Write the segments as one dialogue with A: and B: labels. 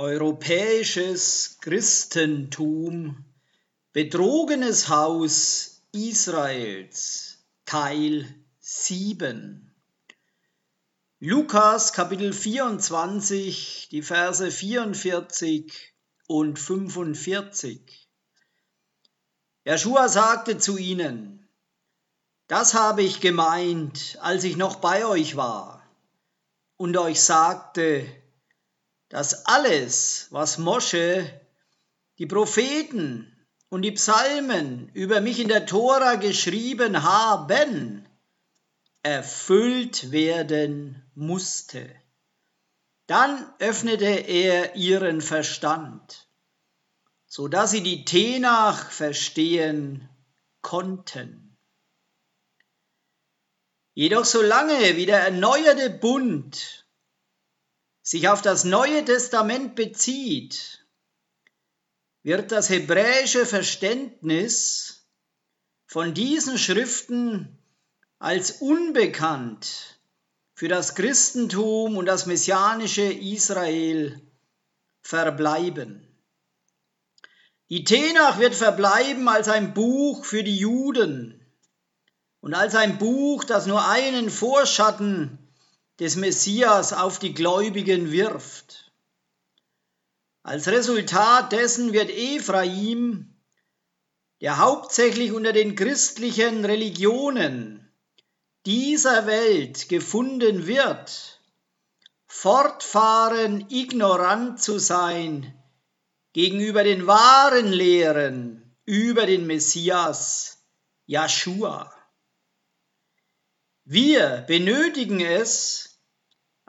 A: Europäisches Christentum Betrogenes Haus Israels Teil 7 Lukas Kapitel 24, die Verse 44 und 45 Joshua sagte zu ihnen, das habe ich gemeint, als ich noch bei euch war und euch sagte, dass alles, was Mosche, die Propheten und die Psalmen über mich in der Tora geschrieben haben, erfüllt werden musste. Dann öffnete er ihren Verstand, so dass sie die Tenach verstehen konnten. Jedoch solange wie der erneuerte Bund sich auf das Neue Testament bezieht, wird das hebräische Verständnis von diesen Schriften als unbekannt für das Christentum und das messianische Israel verbleiben. Die Tenach wird verbleiben als ein Buch für die Juden und als ein Buch, das nur einen Vorschatten des Messias auf die Gläubigen wirft. Als Resultat dessen wird Ephraim, der hauptsächlich unter den christlichen Religionen dieser Welt gefunden wird, fortfahren, ignorant zu sein gegenüber den wahren Lehren über den Messias, Joshua. Wir benötigen es,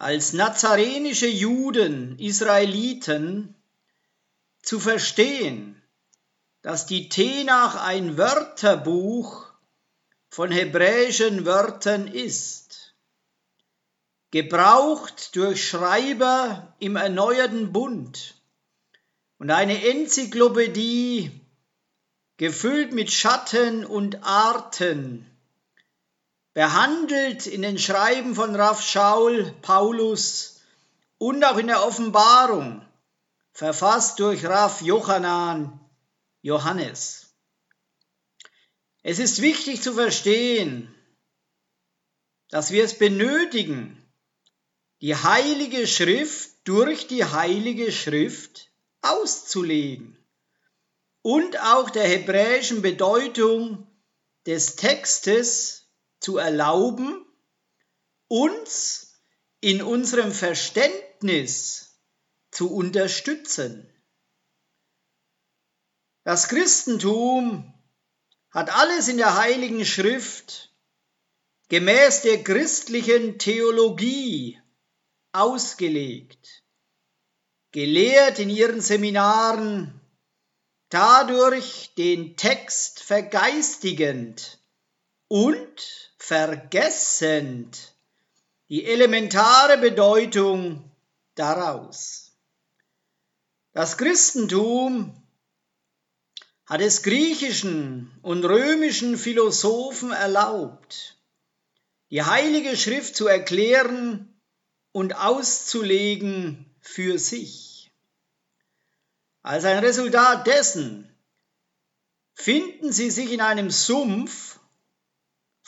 A: als nazarenische Juden, Israeliten, zu verstehen, dass die Tenach ein Wörterbuch von hebräischen Wörtern ist, gebraucht durch Schreiber im erneuerten Bund und eine Enzyklopädie gefüllt mit Schatten und Arten behandelt in den Schreiben von Raff Schaul, Paulus und auch in der Offenbarung, verfasst durch Raff Johanan, Johannes. Es ist wichtig zu verstehen, dass wir es benötigen, die heilige Schrift durch die heilige Schrift auszulegen und auch der hebräischen Bedeutung des Textes zu erlauben, uns in unserem Verständnis zu unterstützen. Das Christentum hat alles in der Heiligen Schrift gemäß der christlichen Theologie ausgelegt, gelehrt in ihren Seminaren, dadurch den Text vergeistigend und vergessend die elementare Bedeutung daraus. Das Christentum hat es griechischen und römischen Philosophen erlaubt, die heilige Schrift zu erklären und auszulegen für sich. Als ein Resultat dessen finden sie sich in einem Sumpf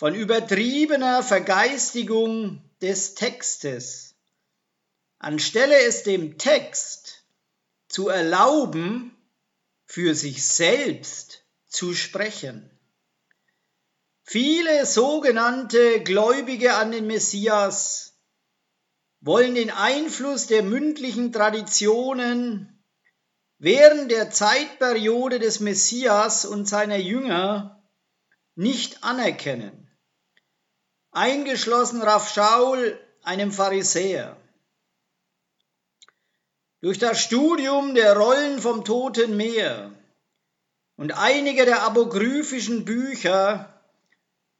A: von übertriebener Vergeistigung des Textes, anstelle es dem Text zu erlauben, für sich selbst zu sprechen. Viele sogenannte Gläubige an den Messias wollen den Einfluss der mündlichen Traditionen während der Zeitperiode des Messias und seiner Jünger nicht anerkennen eingeschlossen Raff Schaul, einem Pharisäer. Durch das Studium der Rollen vom Toten Meer und einige der apokryphischen Bücher,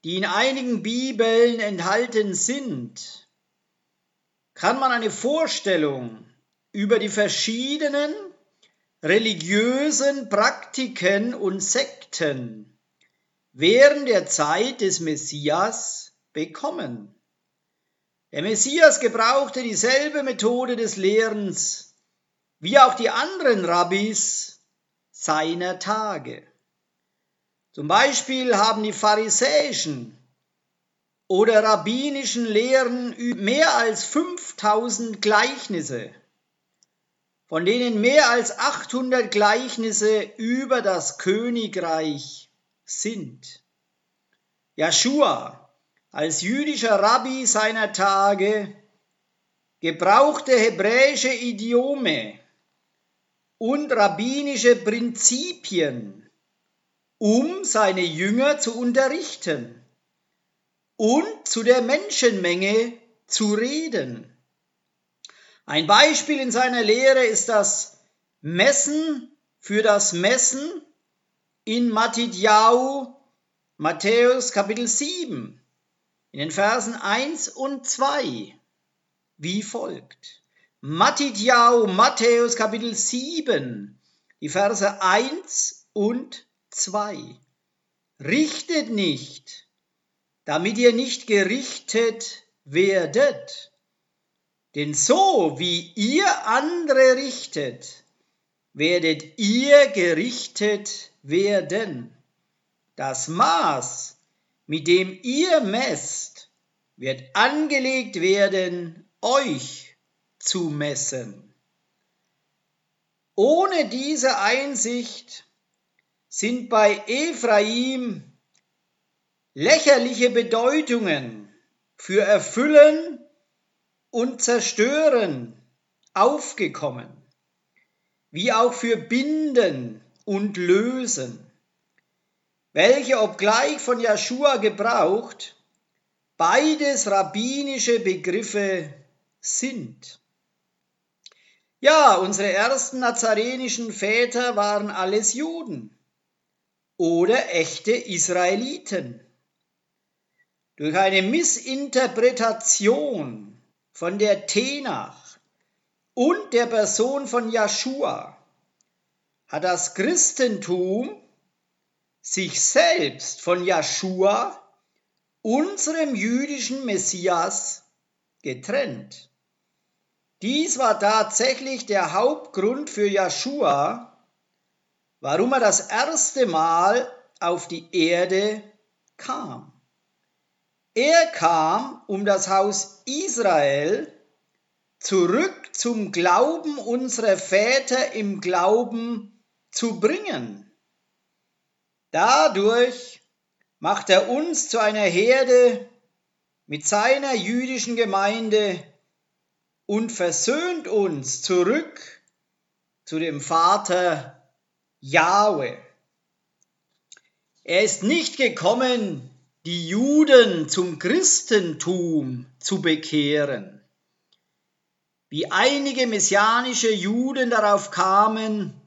A: die in einigen Bibeln enthalten sind, kann man eine Vorstellung über die verschiedenen religiösen Praktiken und Sekten während der Zeit des Messias bekommen. Der Messias gebrauchte dieselbe Methode des Lehrens wie auch die anderen Rabbis seiner Tage. Zum Beispiel haben die pharisäischen oder rabbinischen Lehren mehr als 5000 Gleichnisse, von denen mehr als 800 Gleichnisse über das Königreich sind. Joshua als jüdischer Rabbi seiner Tage gebrauchte hebräische Idiome und rabbinische Prinzipien, um seine Jünger zu unterrichten und zu der Menschenmenge zu reden. Ein Beispiel in seiner Lehre ist das Messen für das Messen in Matidjau, Matthäus Kapitel 7, in den Versen 1 und 2 wie folgt. Matidjau, Matthäus Kapitel 7, die Verse 1 und 2. Richtet nicht, damit ihr nicht gerichtet werdet. Denn so wie ihr andere richtet, werdet ihr gerichtet werden. Das Maß, mit dem ihr messt, wird angelegt werden euch zu messen. Ohne diese Einsicht sind bei Ephraim lächerliche Bedeutungen für Erfüllen und Zerstören aufgekommen, wie auch für Binden und Lösen, welche obgleich von Joshua gebraucht, beides rabbinische Begriffe sind. Ja, unsere ersten nazarenischen Väter waren alles Juden oder echte Israeliten. Durch eine Missinterpretation von der Tenach und der Person von Joshua hat das Christentum sich selbst von Joshua, unserem jüdischen Messias, getrennt. Dies war tatsächlich der Hauptgrund für Joshua, warum er das erste Mal auf die Erde kam. Er kam, um das Haus Israel zurück zum Glauben unserer Väter im Glauben zu bringen. Dadurch macht er uns zu einer Herde mit seiner jüdischen Gemeinde und versöhnt uns zurück zu dem Vater Jahwe. Er ist nicht gekommen, die Juden zum Christentum zu bekehren, wie einige messianische Juden darauf kamen,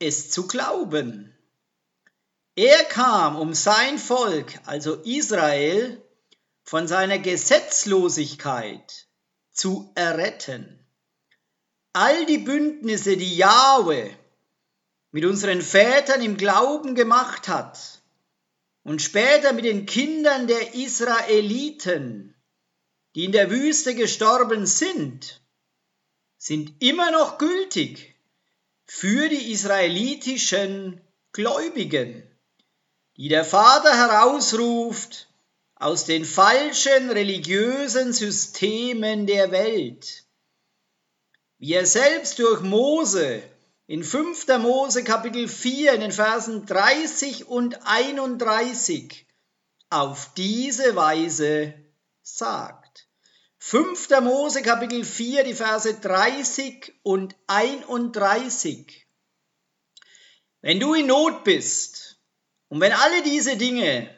A: es zu glauben. Er kam, um sein Volk, also Israel, von seiner Gesetzlosigkeit zu erretten. All die Bündnisse, die Jahwe mit unseren Vätern im Glauben gemacht hat und später mit den Kindern der Israeliten, die in der Wüste gestorben sind, sind immer noch gültig für die israelitischen Gläubigen, die der Vater herausruft aus den falschen religiösen Systemen der Welt. Wie er selbst durch Mose in 5. Mose Kapitel 4 in den Versen 30 und 31 auf diese Weise sagt. 5. Mose Kapitel 4, die Verse 30 und 31. Wenn du in Not bist und wenn alle diese Dinge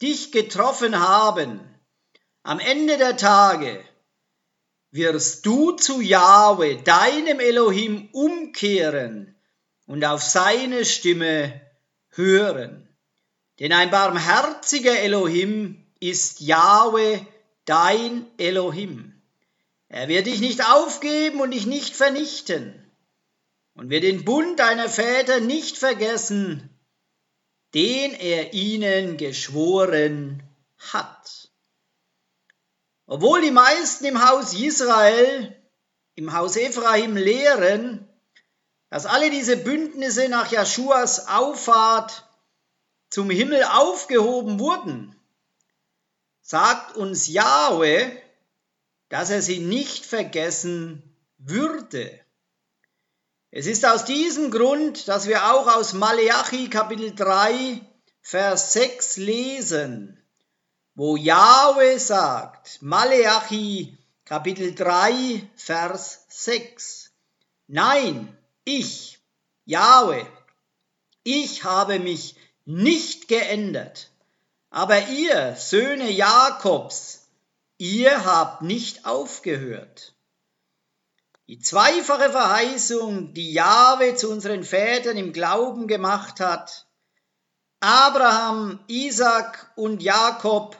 A: dich getroffen haben, am Ende der Tage wirst du zu Jahwe, deinem Elohim, umkehren und auf seine Stimme hören. Denn ein barmherziger Elohim ist Jahwe, dein Elohim. Er wird dich nicht aufgeben und dich nicht vernichten und wird den Bund deiner Väter nicht vergessen, den er ihnen geschworen hat. Obwohl die meisten im Haus Israel, im Haus Ephraim lehren, dass alle diese Bündnisse nach Jeschuas Auffahrt zum Himmel aufgehoben wurden, sagt uns Jahwe, dass er sie nicht vergessen würde. Es ist aus diesem Grund, dass wir auch aus Maleachi Kapitel 3, Vers 6 lesen, wo Jahwe sagt, Maleachi Kapitel 3, Vers 6, Nein, ich, Jahwe, ich habe mich nicht geändert, aber ihr, Söhne Jakobs, ihr habt nicht aufgehört. Die zweifache Verheißung, die Jahwe zu unseren Vätern im Glauben gemacht hat, Abraham, Isaac und Jakob,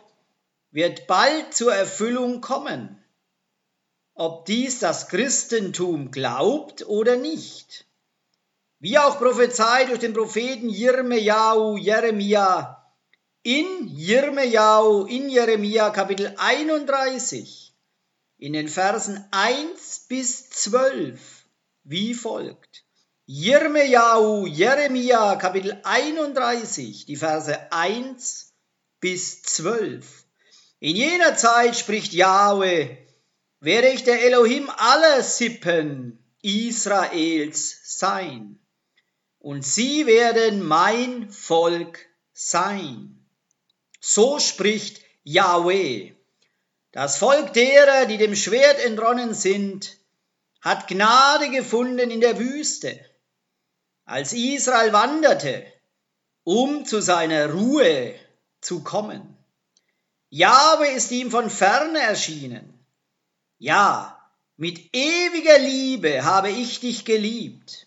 A: wird bald zur Erfüllung kommen, ob dies das Christentum glaubt oder nicht. Wie auch prophezeit durch den Propheten Jirmejahu, Jeremia, in Jirmejahu, in Jeremia Kapitel 31, in den Versen 1 bis 12 wie folgt. Jirmejahu, Jeremia, Kapitel 31, die Verse 1 bis 12. In jener Zeit spricht Jahwe, werde ich der Elohim aller Sippen Israels sein, und sie werden mein Volk sein. So spricht Yahweh. Das Volk derer, die dem Schwert entronnen sind, hat Gnade gefunden in der Wüste, als Israel wanderte, um zu seiner Ruhe zu kommen. Jahwe ist ihm von ferne erschienen. Ja, mit ewiger Liebe habe ich dich geliebt.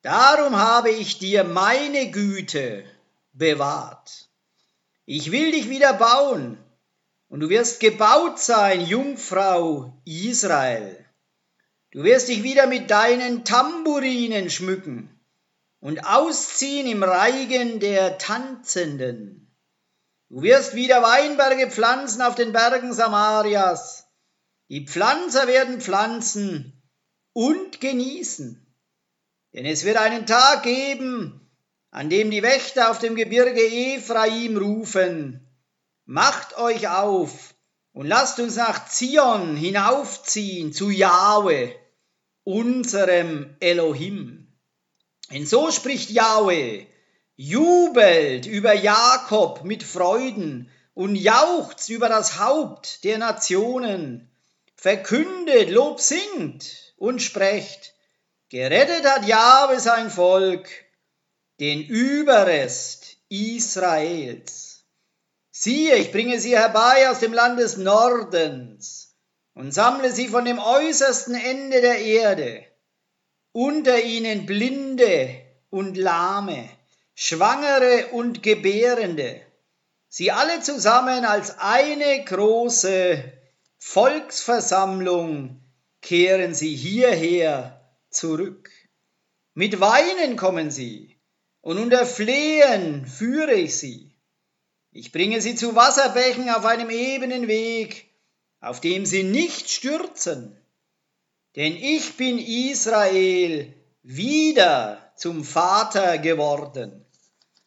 A: Darum habe ich dir meine Güte bewahrt. Ich will dich wieder bauen und du wirst gebaut sein, Jungfrau Israel. Du wirst dich wieder mit deinen Tamburinen schmücken und ausziehen im Reigen der Tanzenden. Du wirst wieder Weinberge pflanzen auf den Bergen Samarias. Die Pflanzer werden pflanzen und genießen. Denn es wird einen Tag geben, an dem die Wächter auf dem Gebirge Ephraim rufen, Macht euch auf und lasst uns nach Zion hinaufziehen zu Jahwe, unserem Elohim. Denn so spricht Jahwe, jubelt über Jakob mit Freuden und jauchzt über das Haupt der Nationen, verkündet, Lob singt und sprecht, gerettet hat Jahwe sein Volk, den Überrest Israels. Siehe, ich bringe sie herbei aus dem Land des Nordens und sammle sie von dem äußersten Ende der Erde. Unter ihnen Blinde und Lahme, Schwangere und Gebärende, sie alle zusammen als eine große Volksversammlung kehren sie hierher zurück. Mit Weinen kommen sie, und unter Flehen führe ich sie. Ich bringe sie zu Wasserbächen auf einem ebenen Weg, auf dem sie nicht stürzen. Denn ich bin Israel wieder zum Vater geworden.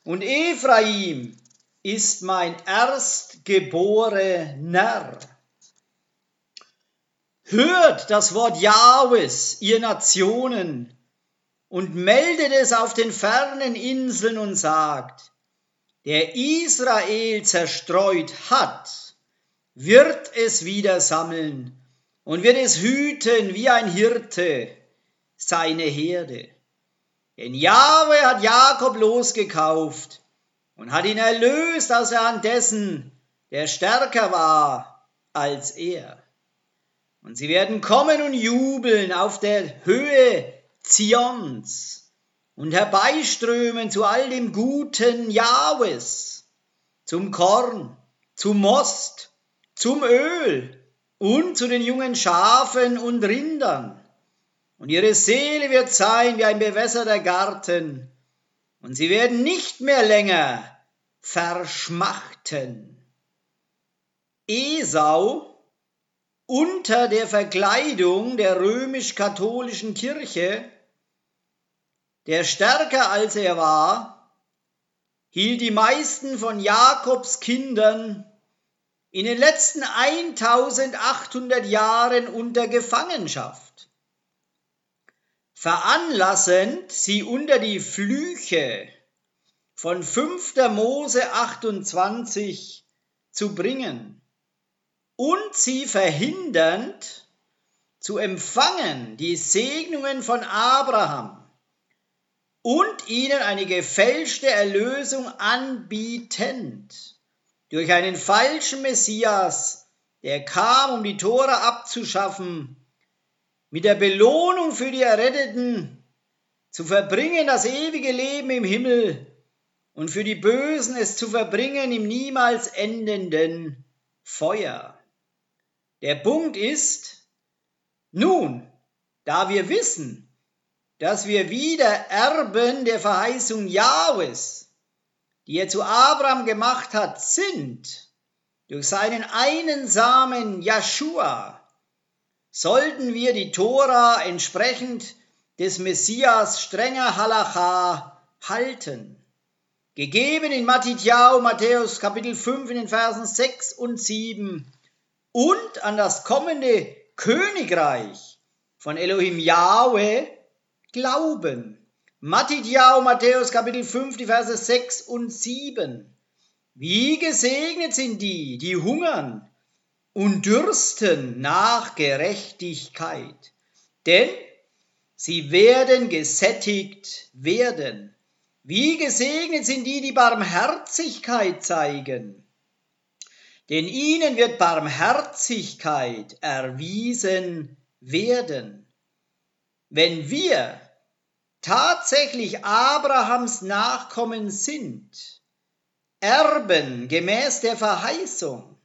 A: Und Ephraim ist mein Erstgeborener. Hört das Wort Jahwes, ihr Nationen, und meldet es auf den fernen Inseln und sagt, der Israel zerstreut hat, wird es wieder sammeln und wird es hüten wie ein Hirte seine Herde. Denn Jahwe hat Jakob losgekauft und hat ihn erlöst aus der Hand dessen, der stärker war als er. Und sie werden kommen und jubeln auf der Höhe Zions und herbeiströmen zu all dem Guten Jahwes, zum Korn, zum Most, zum Öl und zu den jungen Schafen und Rindern. Und ihre Seele wird sein wie ein bewässerter Garten, und sie werden nicht mehr länger verschmachten. Esau unter der Verkleidung der römisch-katholischen Kirche der stärker als er war, hielt die meisten von Jakobs Kindern in den letzten 1800 Jahren unter Gefangenschaft, veranlassend sie unter die Flüche von 5. Mose 28 zu bringen und sie verhindernd zu empfangen die Segnungen von Abraham und ihnen eine gefälschte Erlösung anbietend durch einen falschen Messias, der kam, um die Tore abzuschaffen, mit der Belohnung für die Erretteten zu verbringen das ewige Leben im Himmel und für die Bösen es zu verbringen im niemals endenden Feuer. Der Punkt ist, nun, da wir wissen, dass wir wieder Erben der Verheißung Jahwes die er zu Abraham gemacht hat, sind durch seinen einen Samen Joshua, sollten wir die Tora entsprechend des Messias strenger Halacha halten. Gegeben in Matthäus, Matthäus Kapitel 5 in den Versen 6 und 7 und an das kommende Königreich von Elohim Yahweh glauben. Matthäus, Matthäus Kapitel 5, die Verse 6 und 7. Wie gesegnet sind die, die hungern und dürsten nach Gerechtigkeit, denn sie werden gesättigt werden. Wie gesegnet sind die, die Barmherzigkeit zeigen, denn ihnen wird Barmherzigkeit erwiesen werden. Wenn wir tatsächlich Abrahams Nachkommen sind, Erben gemäß der Verheißung,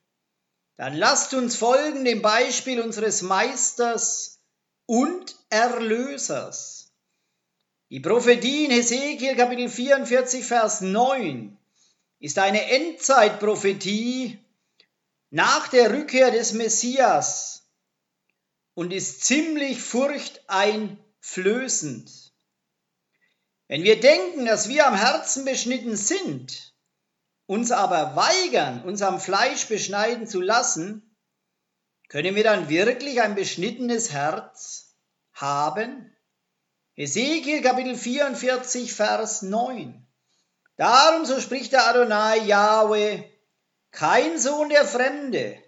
A: dann lasst uns folgen dem Beispiel unseres Meisters und Erlösers. Die Prophetie in Hesekiel Kapitel 44, Vers 9 ist eine Endzeitprophetie nach der Rückkehr des Messias und ist ziemlich furchteinflößend. Wenn wir denken, dass wir am Herzen beschnitten sind, uns aber weigern, uns am Fleisch beschneiden zu lassen, können wir dann wirklich ein beschnittenes Herz haben? Ezekiel Kapitel 44, Vers 9. Darum, so spricht der Adonai Yahweh, kein Sohn der Fremde,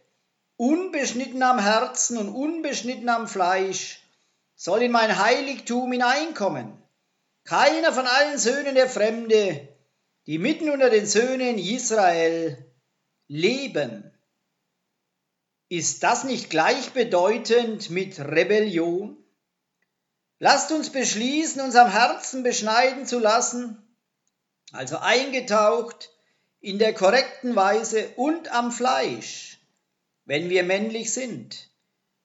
A: unbeschnitten am Herzen und unbeschnitten am Fleisch, soll in mein Heiligtum hineinkommen. Keiner von allen Söhnen der Fremde, die mitten unter den Söhnen Israel leben. Ist das nicht gleichbedeutend mit Rebellion? Lasst uns beschließen, uns am Herzen beschneiden zu lassen, also eingetaucht in der korrekten Weise und am Fleisch, wenn wir männlich sind.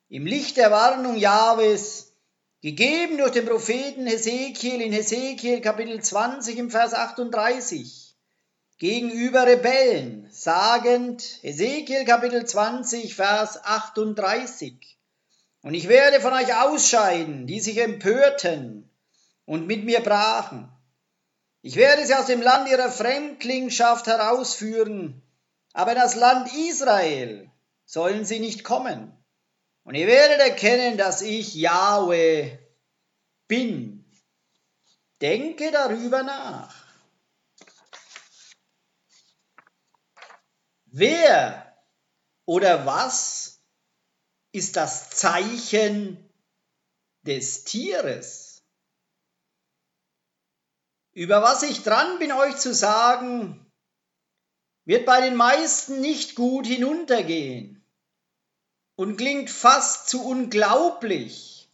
A: Im Licht der Warnung Jahwes gegeben durch den Propheten Hesekiel in Hesekiel Kapitel 20 im Vers 38 gegenüber Rebellen, sagend Hesekiel Kapitel 20 Vers 38 Und ich werde von euch ausscheiden, die sich empörten und mit mir brachen. Ich werde sie aus dem Land ihrer Fremdlingschaft herausführen, aber das Land Israel sollen sie nicht kommen. Und ihr werdet erkennen, dass ich Yahweh bin. Denke darüber nach. Wer oder was ist das Zeichen des Tieres? Über was ich dran bin euch zu sagen, wird bei den meisten nicht gut hinuntergehen und klingt fast zu unglaublich,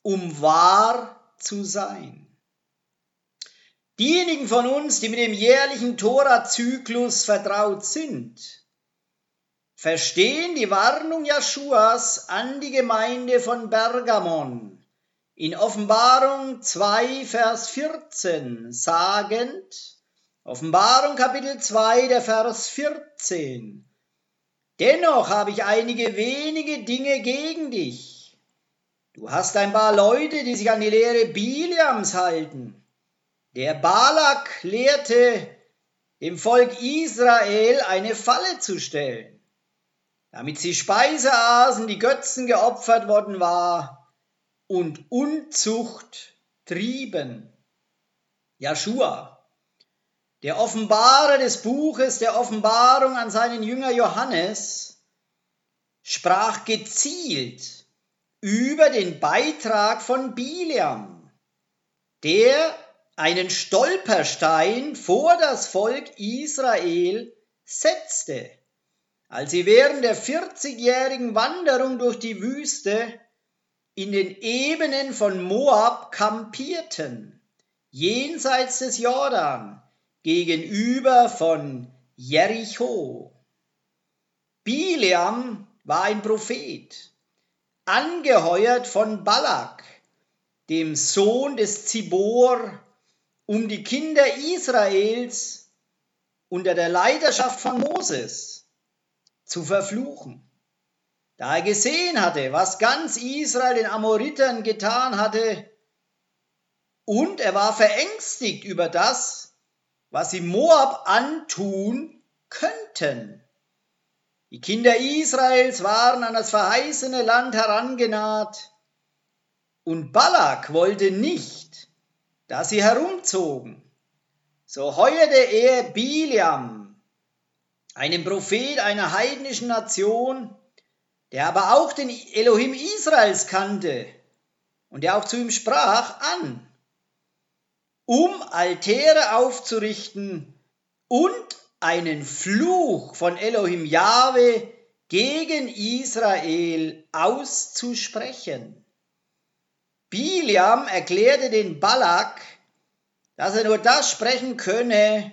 A: um wahr zu sein. Diejenigen von uns, die mit dem jährlichen Tora-Zyklus vertraut sind, verstehen die Warnung Jeschuas an die Gemeinde von Bergamon in Offenbarung 2, Vers 14 sagend, Offenbarung Kapitel 2, der Vers 14, Dennoch habe ich einige wenige Dinge gegen dich. Du hast ein paar Leute, die sich an die Lehre Biliams halten Der Balak lehrte dem Volk Israel eine Falle zu stellen, damit sie Speise aßen, die Götzen geopfert worden war und Unzucht trieben. Joshua, der Offenbarer des Buches der Offenbarung an seinen Jünger Johannes, sprach gezielt über den Beitrag von Biliam, der einen Stolperstein vor das Volk Israel setzte, als sie während der 40-jährigen Wanderung durch die Wüste in den Ebenen von Moab kampierten, jenseits des Jordan, gegenüber von Jericho. Bileam war ein Prophet, angeheuert von Balak, dem Sohn des Zibor, um die Kinder Israels unter der Leiterschaft von Moses zu verfluchen. Da er gesehen hatte, was ganz Israel den Amoritern getan hatte, und er war verängstigt über das, was sie Moab antun könnten. Die Kinder Israels waren an das verheißene Land herangenaht, und Balak wollte nicht, da sie herumzogen. So heuerte er Biliam, einen Prophet einer heidnischen Nation, der aber auch den Elohim Israels kannte und der auch zu ihm sprach, an, um Altäre aufzurichten und einen Fluch von Elohim Jahwe gegen Israel auszusprechen. Biliam erklärte den Balak, dass er nur das sprechen könne,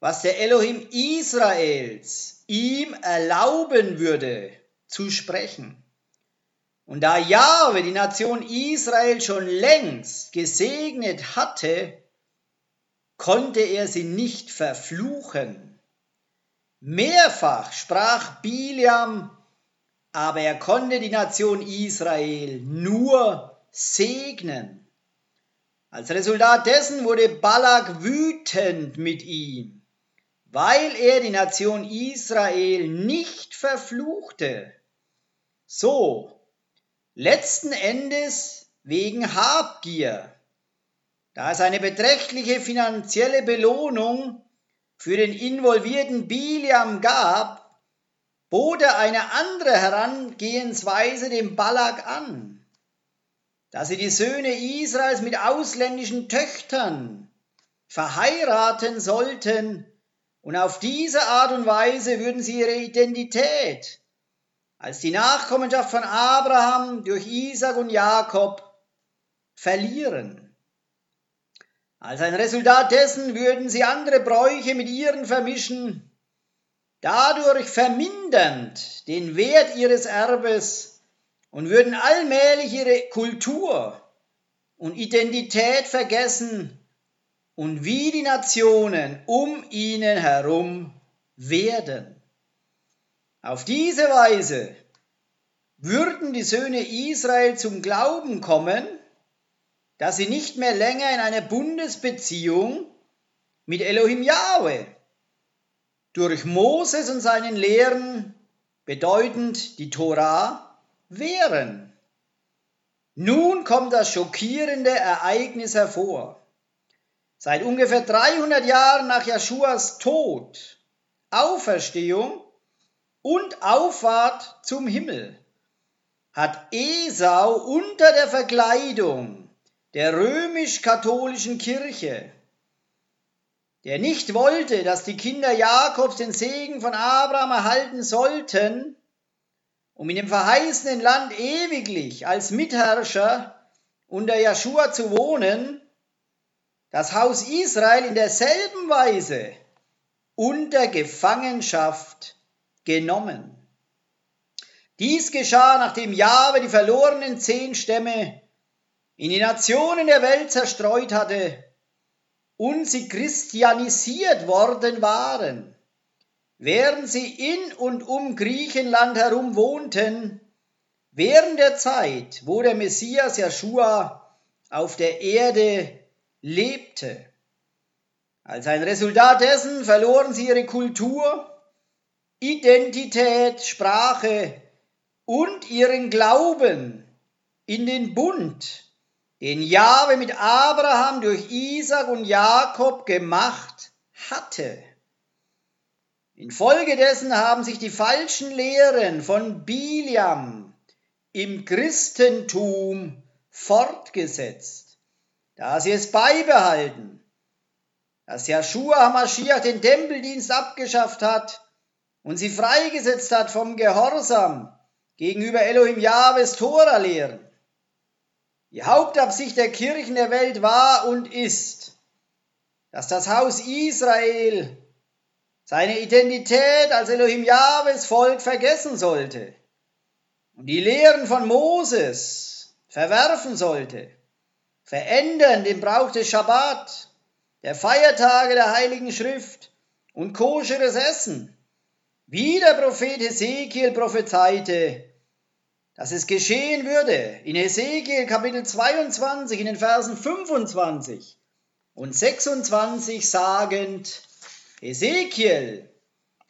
A: was der Elohim Israels ihm erlauben würde zu sprechen. Und da Jahwe die Nation Israel schon längst gesegnet hatte, konnte er sie nicht verfluchen. Mehrfach sprach Biliam, aber er konnte die Nation Israel nur segnen. Als Resultat dessen wurde Balak wütend mit ihm, weil er die Nation Israel nicht verfluchte. So, letzten Endes wegen Habgier, da es eine beträchtliche finanzielle Belohnung für den involvierten Biliam gab, bot er eine andere Herangehensweise dem Balak an dass sie die Söhne Israels mit ausländischen Töchtern verheiraten sollten, und auf diese Art und Weise würden sie ihre Identität als die Nachkommenschaft von Abraham durch Isaac und Jakob verlieren. Als ein Resultat dessen würden sie andere Bräuche mit ihren vermischen, dadurch vermindernd den Wert ihres Erbes und würden allmählich ihre Kultur und Identität vergessen und wie die Nationen um ihnen herum werden. Auf diese Weise würden die Söhne Israel zum Glauben kommen, dass sie nicht mehr länger in einer Bundesbeziehung mit Elohim Yahweh durch Moses und seinen Lehren, bedeutend die Torah, wären. Nun kommt das schockierende Ereignis hervor. Seit ungefähr 300 Jahren nach Jeschuas Tod, Auferstehung und Auffahrt zum Himmel hat Esau unter der Verkleidung der römisch-katholischen Kirche, der nicht wollte, dass die Kinder Jakobs den Segen von Abraham erhalten sollten, um in dem verheißenen Land ewiglich als Mitherrscher unter Joshua zu wohnen, das Haus Israel in derselben Weise unter Gefangenschaft genommen. Dies geschah, nachdem Jahwe die verlorenen zehn Stämme in die Nationen der Welt zerstreut hatte und sie christianisiert worden waren. Während sie in und um Griechenland herum wohnten, während der Zeit, wo der Messias Joshua auf der Erde lebte. Als ein Resultat dessen verloren sie ihre Kultur, Identität, Sprache und ihren Glauben in den Bund, den Jahwe mit Abraham durch Isaac und Jakob gemacht hatte. Infolgedessen haben sich die falschen Lehren von Biliam im Christentum fortgesetzt, da sie es beibehalten, dass Joshua HaMashiach den Tempeldienst abgeschafft hat und sie freigesetzt hat vom Gehorsam gegenüber Elohim Jahwes Tora-Lehren. Die Hauptabsicht der Kirchen der Welt war und ist, dass das Haus Israel seine Identität als Elohim Jahwes Volk vergessen sollte und die Lehren von Moses verwerfen sollte, verändern den Brauch des Schabbat, der Feiertage der Heiligen Schrift und koscheres Essen, wie der Prophet Hesekiel prophezeite, dass es geschehen würde in Hesekiel Kapitel 22 in den Versen 25 und 26 sagend, Ezekiel,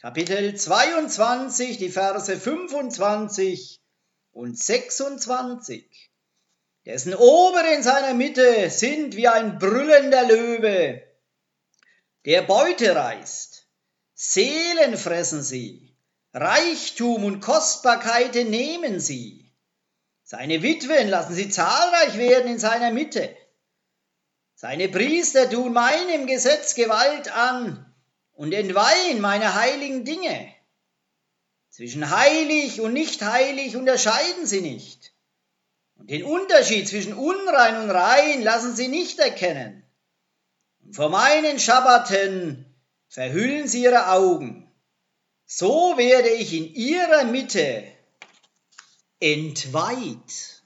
A: Kapitel 22, die Verse 25 und 26, dessen Ober in seiner Mitte sind wie ein brüllender Löwe, der Beute reißt, Seelen fressen sie, Reichtum und Kostbarkeiten nehmen sie, seine Witwen lassen sie zahlreich werden in seiner Mitte, seine Priester tun meinem Gesetz Gewalt an, und entweihen meine heiligen Dinge. Zwischen heilig und nicht heilig unterscheiden sie nicht. Und den Unterschied zwischen unrein und rein lassen sie nicht erkennen. Und vor meinen Schabbaten verhüllen sie ihre Augen. So werde ich in ihrer Mitte entweiht.